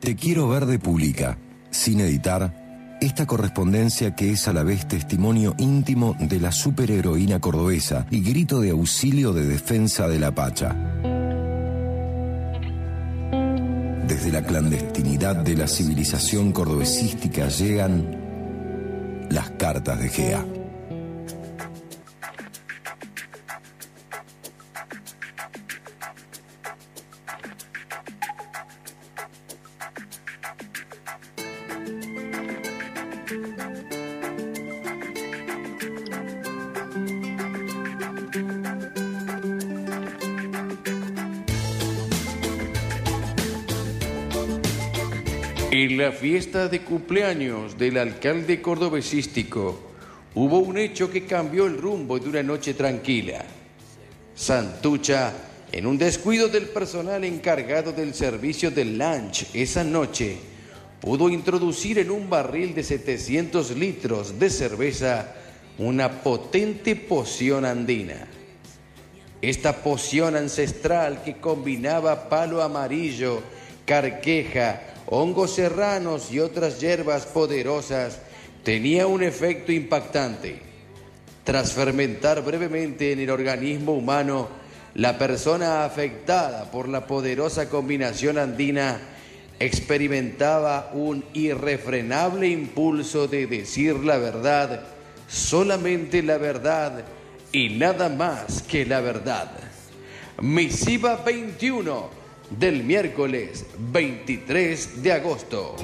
Te quiero ver de publica, sin editar, esta correspondencia que es a la vez testimonio íntimo de la superheroína cordobesa y grito de auxilio de defensa de la Pacha. Desde la clandestinidad de la civilización cordobesística llegan las cartas de Gea. En la fiesta de cumpleaños del alcalde cordobesístico hubo un hecho que cambió el rumbo de una noche tranquila. Santucha, en un descuido del personal encargado del servicio del lunch esa noche, pudo introducir en un barril de 700 litros de cerveza una potente poción andina. Esta poción ancestral que combinaba palo amarillo, carqueja, hongos serranos y otras hierbas poderosas, tenía un efecto impactante. Tras fermentar brevemente en el organismo humano, la persona afectada por la poderosa combinación andina experimentaba un irrefrenable impulso de decir la verdad, solamente la verdad y nada más que la verdad. Misiva 21 del miércoles 23 de agosto.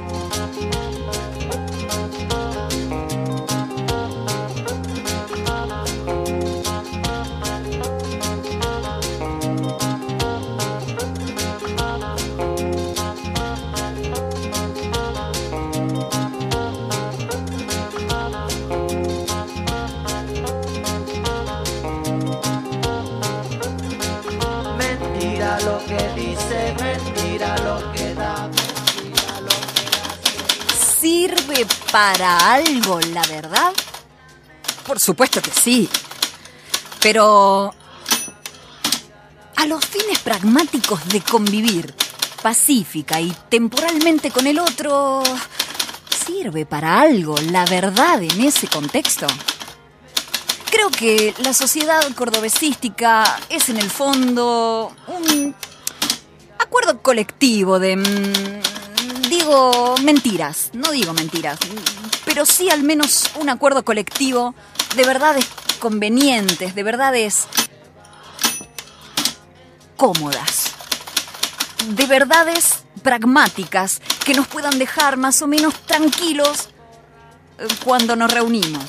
Que dice, mentira lo que da, mentira lo que hace. ¿Sirve para algo la verdad? Por supuesto que sí. Pero a los fines pragmáticos de convivir pacífica y temporalmente con el otro, ¿sirve para algo la verdad en ese contexto? Creo que la sociedad cordobesística es en el fondo un acuerdo colectivo de... mm, Digo mentiras, no digo mentiras, pero sí al menos un acuerdo colectivo de verdades convenientes, de verdades cómodas, de verdades pragmáticas que nos puedan dejar más o menos tranquilos eh, cuando nos reunimos.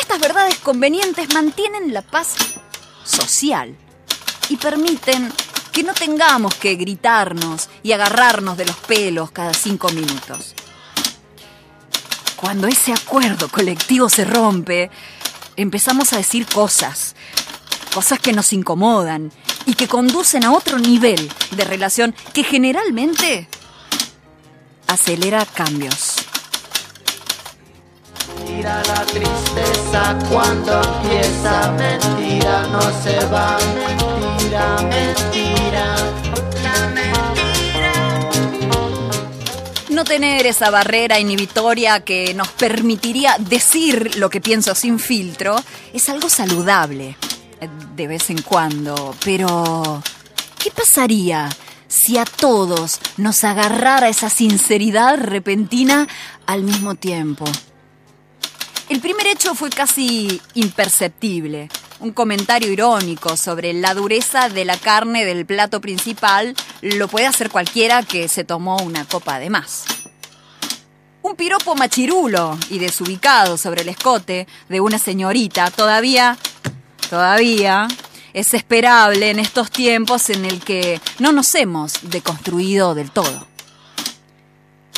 Estas verdades convenientes mantienen la paz social y permiten que no tengamos que gritarnos y agarrarnos de los pelos cada cinco minutos. Cuando ese acuerdo colectivo se rompe, empezamos a decir cosas, cosas que nos incomodan y que conducen a otro nivel de relación que generalmente acelera cambios. Mentira la tristeza cuando empieza, mentira no se va, mentira, mentira. La mentira. No tener esa barrera inhibitoria que nos permitiría decir lo que pienso sin filtro es algo saludable eh, de vez en cuando, pero ¿qué pasaría si a todos nos agarrara esa sinceridad repentina al mismo tiempo? El primer hecho fue casi imperceptible. Un comentario irónico sobre la dureza de la carne del plato principal lo puede hacer cualquiera que se tomó una copa de más. Un piropo machirulo y desubicado sobre el escote de una señorita todavía, todavía es esperable en estos tiempos en el que no nos hemos deconstruido del todo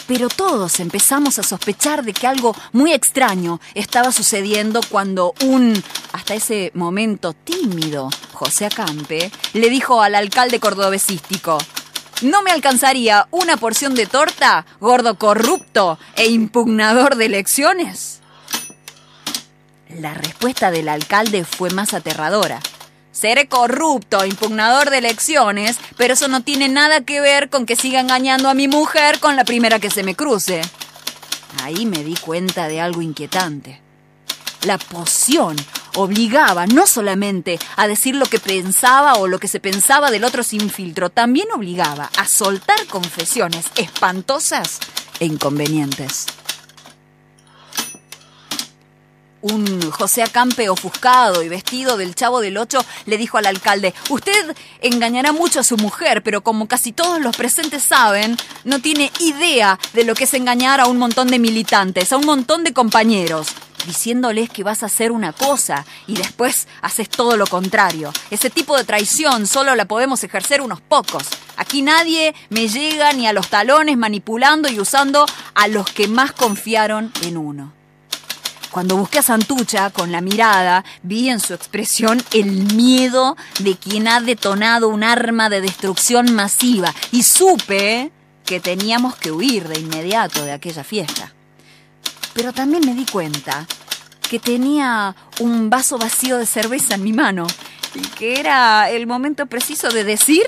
pero todos empezamos a sospechar de que algo muy extraño estaba sucediendo cuando un, hasta ese momento tímido, José Acampe, le dijo al alcalde cordobesístico, ¿no me alcanzaría una porción de torta, gordo corrupto e impugnador de elecciones? La respuesta del alcalde fue más aterradora. Seré corrupto, impugnador de elecciones, pero eso no tiene nada que ver con que siga engañando a mi mujer con la primera que se me cruce. Ahí me di cuenta de algo inquietante. La poción obligaba no solamente a decir lo que pensaba o lo que se pensaba del otro sin filtro, también obligaba a soltar confesiones espantosas e inconvenientes un José Acampe ofuscado y vestido del chavo del ocho le dijo al alcalde, usted engañará mucho a su mujer, pero como casi todos los presentes saben, no tiene idea de lo que es engañar a un montón de militantes, a un montón de compañeros diciéndoles que vas a hacer una cosa y después haces todo lo contrario. Ese tipo de traición solo la podemos ejercer unos pocos. Aquí nadie me llega ni a los talones manipulando y usando a los que más confiaron en uno. Cuando busqué a Santucha con la mirada, vi en su expresión el miedo de quien ha detonado un arma de destrucción masiva y supe que teníamos que huir de inmediato de aquella fiesta. Pero también me di cuenta que tenía un vaso vacío de cerveza en mi mano y que era el momento preciso de decir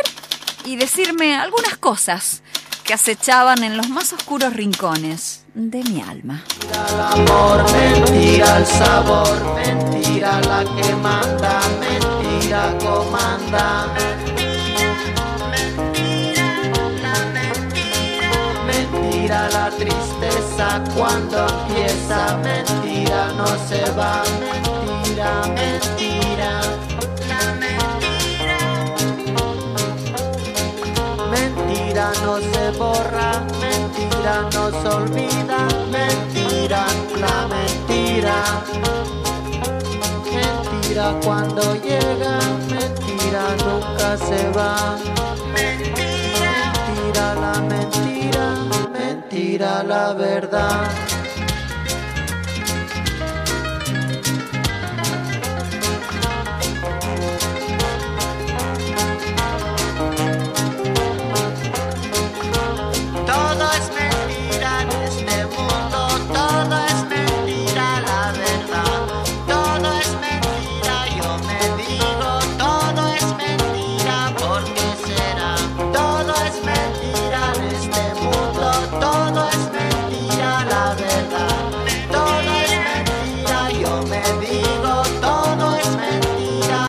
y decirme algunas cosas que acechaban en los más oscuros rincones de mi alma. Mentira el amor, mentira el sabor, mentira la que manda, mentira comanda. Mentira la tristeza cuando empieza, mentira no se va, mentira, mentira. Mentira no se borra, mentira no se olvida, mentira, la mentira. Mentira cuando llega, mentira nunca se va. Mentira la mentira, mentira la verdad.